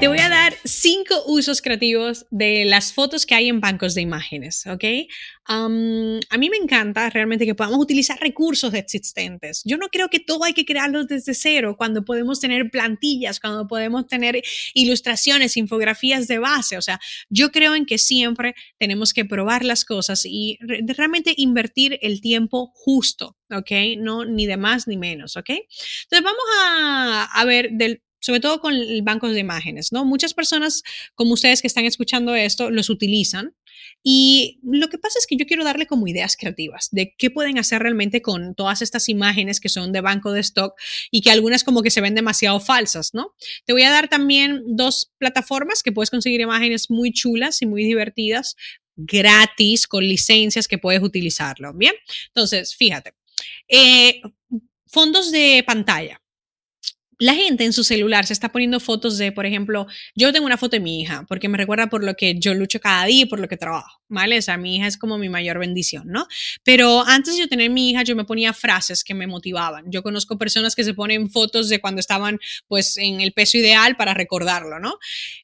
Te voy a dar cinco usos creativos de las fotos que hay en bancos de imágenes, ¿ok? a mí me encanta realmente que podamos utilizar recursos existentes. Yo no creo que todo hay que crearlos desde cero, cuando podemos tener plantillas, cuando podemos tener ilustraciones, infografías de base. O sea, yo creo en que siempre tenemos que probar las cosas y realmente invertir el tiempo justo, ¿ok? No ni de más ni menos, ¿ok? Entonces vamos a, a ver del sobre todo con el banco de imágenes, ¿no? Muchas personas como ustedes que están escuchando esto los utilizan y lo que pasa es que yo quiero darle como ideas creativas de qué pueden hacer realmente con todas estas imágenes que son de banco de stock y que algunas como que se ven demasiado falsas, ¿no? Te voy a dar también dos plataformas que puedes conseguir imágenes muy chulas y muy divertidas gratis con licencias que puedes utilizarlo, ¿bien? Entonces, fíjate, eh, fondos de pantalla la gente en su celular se está poniendo fotos de, por ejemplo, yo tengo una foto de mi hija, porque me recuerda por lo que yo lucho cada día y por lo que trabajo. ¿Vale? O sea, mi hija es como mi mayor bendición, ¿no? Pero antes de yo tener mi hija, yo me ponía frases que me motivaban. Yo conozco personas que se ponen fotos de cuando estaban, pues, en el peso ideal para recordarlo, ¿no?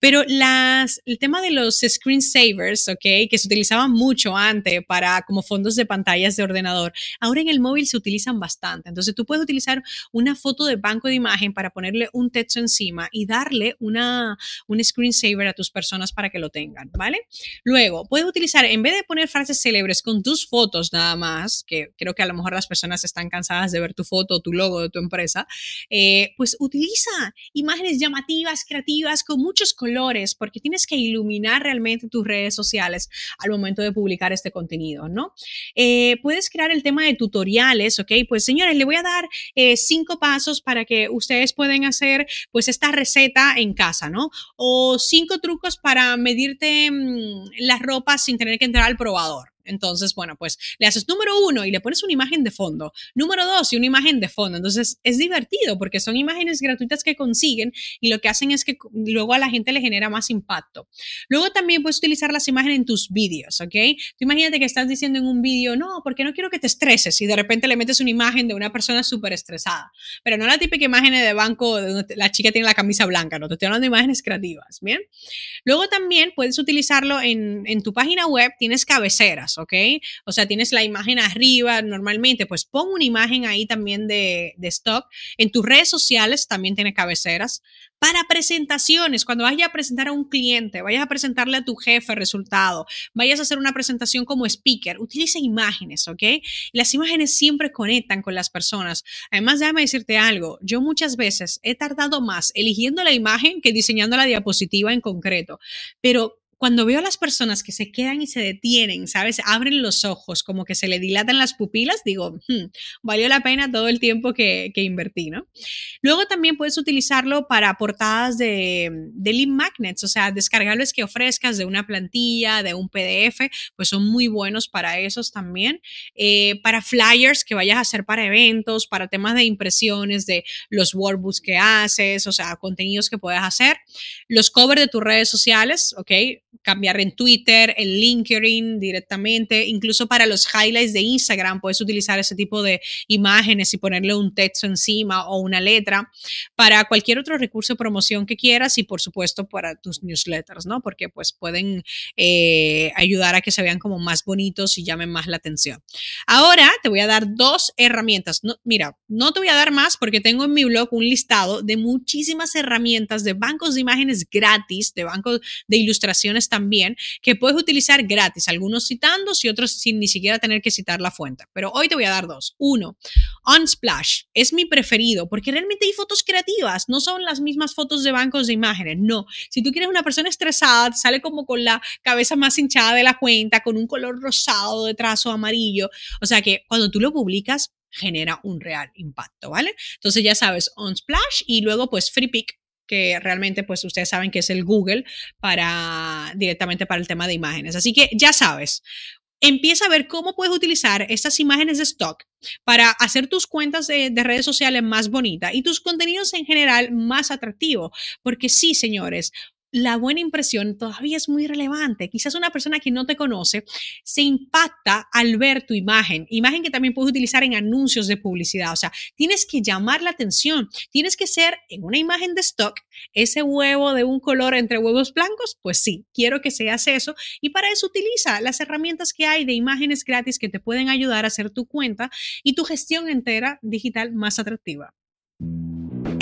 Pero las, el tema de los screensavers, ¿ok? Que se utilizaban mucho antes para como fondos de pantallas de ordenador, ahora en el móvil se utilizan bastante. Entonces, tú puedes utilizar una foto de banco de imagen para ponerle un texto encima y darle una, un screensaver a tus personas para que lo tengan, ¿vale? Luego, puedes utilizar en vez de poner frases célebres con tus fotos nada más, que creo que a lo mejor las personas están cansadas de ver tu foto, tu logo de tu empresa, eh, pues utiliza imágenes llamativas, creativas, con muchos colores, porque tienes que iluminar realmente tus redes sociales al momento de publicar este contenido, ¿no? Eh, puedes crear el tema de tutoriales, ¿ok? Pues señores, le voy a dar eh, cinco pasos para que ustedes puedan hacer pues esta receta en casa, ¿no? O cinco trucos para medirte mm, las ropas sin tener que entrar al probador. Entonces, bueno, pues le haces número uno y le pones una imagen de fondo, número dos y una imagen de fondo. Entonces, es divertido porque son imágenes gratuitas que consiguen y lo que hacen es que luego a la gente le genera más impacto. Luego también puedes utilizar las imágenes en tus vídeos, ¿ok? Tú imagínate que estás diciendo en un vídeo, no, porque no quiero que te estreses y de repente le metes una imagen de una persona súper estresada, pero no la típica imagen de banco donde la chica tiene la camisa blanca, no, te estoy hablando de imágenes creativas, ¿bien? Luego también puedes utilizarlo en, en tu página web, tienes cabeceras, ¿ok? O sea, tienes la imagen arriba normalmente, pues pon una imagen ahí también de, de stock. En tus redes sociales también tiene cabeceras. Para presentaciones, cuando vayas a presentar a un cliente, vayas a presentarle a tu jefe resultado, vayas a hacer una presentación como speaker, utiliza imágenes, ¿ok? Las imágenes siempre conectan con las personas. Además, déjame decirte algo, yo muchas veces he tardado más eligiendo la imagen que diseñando la diapositiva en concreto, pero cuando veo a las personas que se quedan y se detienen, ¿sabes? Abren los ojos, como que se le dilatan las pupilas, digo, hmm, valió la pena todo el tiempo que, que, invertí, ¿no? Luego también puedes utilizarlo para portadas de, de lead magnets, o sea, descargarlos que ofrezcas de una plantilla, de un PDF, pues son muy buenos para esos también. Eh, para flyers que vayas a hacer para eventos, para temas de impresiones, de los workbooks que haces, o sea, contenidos que puedes hacer. Los covers de tus redes sociales, ¿ok? Cambiar en Twitter, en LinkedIn directamente, incluso para los highlights de Instagram puedes utilizar ese tipo de imágenes y ponerle un texto encima o una letra para cualquier otro recurso de promoción que quieras y por supuesto para tus newsletters, ¿no? Porque pues pueden eh, ayudar a que se vean como más bonitos y llamen más la atención. Ahora te voy a dar dos herramientas. No, mira, no te voy a dar más porque tengo en mi blog un listado de muchísimas herramientas de bancos de imágenes gratis, de bancos de ilustraciones también que puedes utilizar gratis, algunos citando y otros sin ni siquiera tener que citar la fuente. Pero hoy te voy a dar dos. Uno, Unsplash es mi preferido porque realmente hay fotos creativas, no son las mismas fotos de bancos de imágenes, no. Si tú quieres una persona estresada, sale como con la cabeza más hinchada de la cuenta, con un color rosado de trazo amarillo. O sea que cuando tú lo publicas, genera un real impacto, ¿vale? Entonces ya sabes, Unsplash y luego pues FreePic que realmente pues ustedes saben que es el Google para directamente para el tema de imágenes. Así que ya sabes, empieza a ver cómo puedes utilizar estas imágenes de stock para hacer tus cuentas de, redes sociales más bonitas y tus contenidos en general más atractivos. Porque sí, señores, la buena impresión todavía es muy relevante. Quizás una persona que no te conoce se impacta al ver tu imagen, imagen que también puedes utilizar en anuncios de publicidad. O sea, tienes que llamar la atención, tienes que ser en una imagen de stock ese huevo de un color entre huevos blancos. Pues sí, quiero que seas eso y para eso utiliza las herramientas que hay de imágenes gratis que te pueden ayudar a hacer tu cuenta y tu gestión entera digital más atractiva.